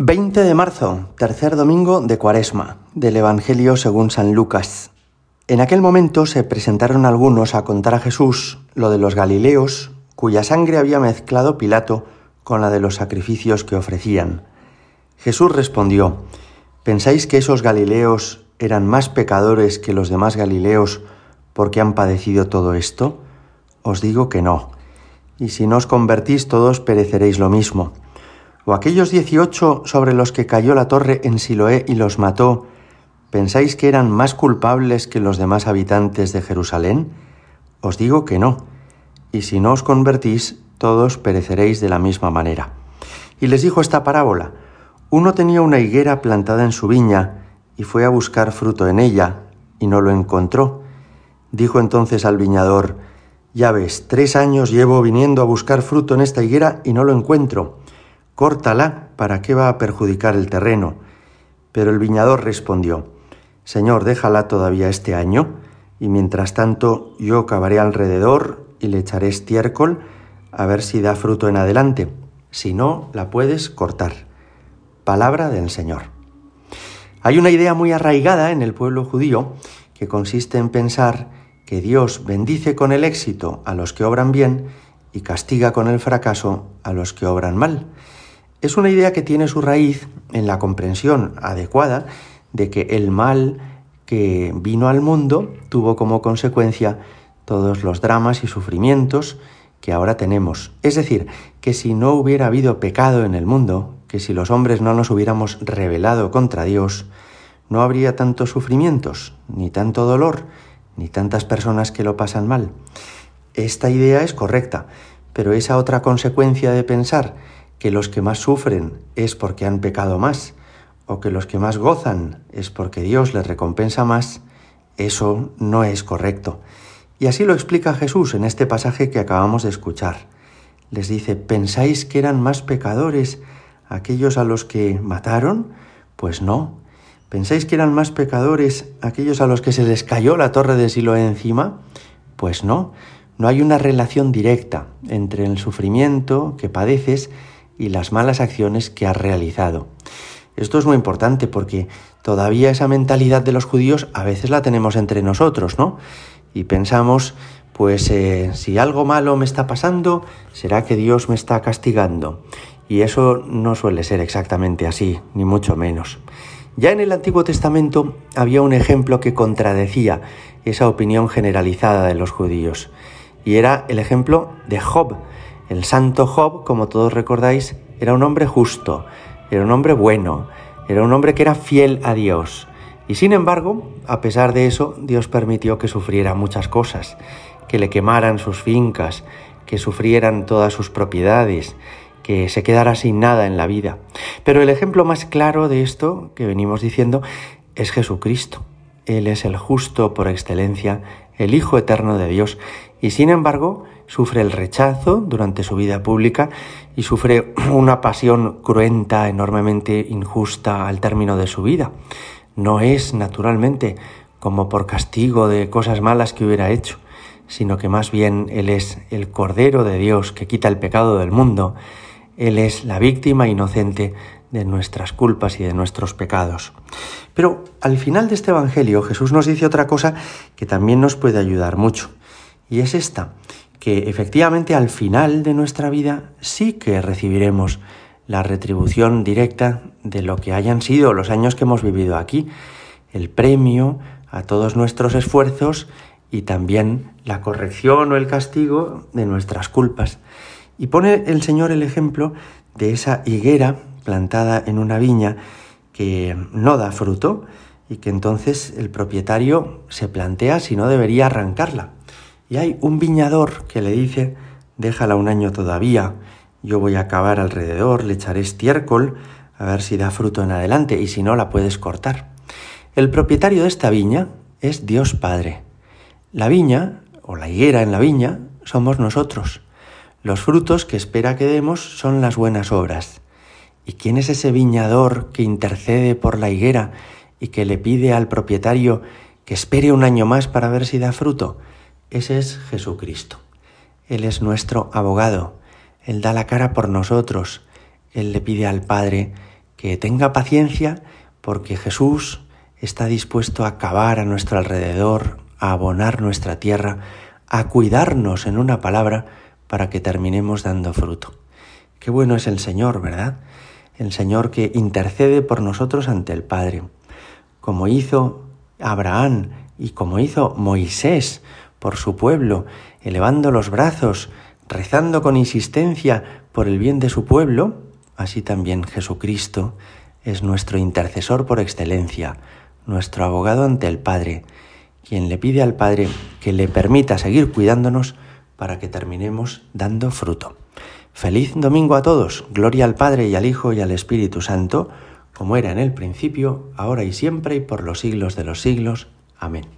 20 de marzo, tercer domingo de Cuaresma, del Evangelio según San Lucas. En aquel momento se presentaron algunos a contar a Jesús lo de los Galileos, cuya sangre había mezclado Pilato con la de los sacrificios que ofrecían. Jesús respondió, ¿pensáis que esos Galileos eran más pecadores que los demás Galileos porque han padecido todo esto? Os digo que no. Y si no os convertís todos pereceréis lo mismo o aquellos dieciocho sobre los que cayó la torre en Siloé y los mató, ¿pensáis que eran más culpables que los demás habitantes de Jerusalén? Os digo que no, y si no os convertís, todos pereceréis de la misma manera. Y les dijo esta parábola, uno tenía una higuera plantada en su viña, y fue a buscar fruto en ella, y no lo encontró. Dijo entonces al viñador, ya ves, tres años llevo viniendo a buscar fruto en esta higuera y no lo encuentro Córtala, ¿para qué va a perjudicar el terreno? Pero el viñador respondió, Señor, déjala todavía este año, y mientras tanto yo cavaré alrededor y le echaré estiércol a ver si da fruto en adelante. Si no, la puedes cortar. Palabra del Señor. Hay una idea muy arraigada en el pueblo judío que consiste en pensar que Dios bendice con el éxito a los que obran bien y castiga con el fracaso a los que obran mal. Es una idea que tiene su raíz en la comprensión adecuada de que el mal que vino al mundo tuvo como consecuencia todos los dramas y sufrimientos que ahora tenemos. Es decir, que si no hubiera habido pecado en el mundo, que si los hombres no nos hubiéramos rebelado contra Dios, no habría tantos sufrimientos, ni tanto dolor, ni tantas personas que lo pasan mal. Esta idea es correcta, pero esa otra consecuencia de pensar que los que más sufren es porque han pecado más, o que los que más gozan es porque Dios les recompensa más, eso no es correcto. Y así lo explica Jesús en este pasaje que acabamos de escuchar. Les dice, ¿pensáis que eran más pecadores aquellos a los que mataron? Pues no. ¿Pensáis que eran más pecadores aquellos a los que se les cayó la torre de Siloé encima? Pues no. No hay una relación directa entre el sufrimiento que padeces y las malas acciones que has realizado. Esto es muy importante porque todavía esa mentalidad de los judíos a veces la tenemos entre nosotros, ¿no? Y pensamos, pues eh, si algo malo me está pasando, será que Dios me está castigando. Y eso no suele ser exactamente así, ni mucho menos. Ya en el Antiguo Testamento había un ejemplo que contradecía esa opinión generalizada de los judíos, y era el ejemplo de Job, el santo Job, como todos recordáis, era un hombre justo, era un hombre bueno, era un hombre que era fiel a Dios. Y sin embargo, a pesar de eso, Dios permitió que sufriera muchas cosas, que le quemaran sus fincas, que sufrieran todas sus propiedades, que se quedara sin nada en la vida. Pero el ejemplo más claro de esto que venimos diciendo es Jesucristo. Él es el justo por excelencia, el Hijo eterno de Dios, y sin embargo sufre el rechazo durante su vida pública y sufre una pasión cruenta, enormemente injusta al término de su vida. No es, naturalmente, como por castigo de cosas malas que hubiera hecho, sino que más bien Él es el Cordero de Dios que quita el pecado del mundo, Él es la víctima inocente de nuestras culpas y de nuestros pecados. Pero al final de este Evangelio Jesús nos dice otra cosa que también nos puede ayudar mucho, y es esta, que efectivamente al final de nuestra vida sí que recibiremos la retribución directa de lo que hayan sido los años que hemos vivido aquí, el premio a todos nuestros esfuerzos y también la corrección o el castigo de nuestras culpas. Y pone el Señor el ejemplo de esa higuera plantada en una viña que no da fruto y que entonces el propietario se plantea si no debería arrancarla. Y hay un viñador que le dice, déjala un año todavía, yo voy a cavar alrededor, le echaré estiércol, a ver si da fruto en adelante, y si no, la puedes cortar. El propietario de esta viña es Dios Padre. La viña, o la higuera en la viña, somos nosotros. Los frutos que espera que demos son las buenas obras. ¿Y quién es ese viñador que intercede por la higuera y que le pide al propietario que espere un año más para ver si da fruto? Ese es Jesucristo. Él es nuestro abogado. Él da la cara por nosotros. Él le pide al Padre que tenga paciencia porque Jesús está dispuesto a cavar a nuestro alrededor, a abonar nuestra tierra, a cuidarnos en una palabra para que terminemos dando fruto. Qué bueno es el Señor, ¿verdad? El Señor que intercede por nosotros ante el Padre, como hizo Abraham y como hizo Moisés por su pueblo, elevando los brazos, rezando con insistencia por el bien de su pueblo, así también Jesucristo es nuestro intercesor por excelencia, nuestro abogado ante el Padre, quien le pide al Padre que le permita seguir cuidándonos para que terminemos dando fruto. Feliz domingo a todos, gloria al Padre y al Hijo y al Espíritu Santo, como era en el principio, ahora y siempre y por los siglos de los siglos. Amén.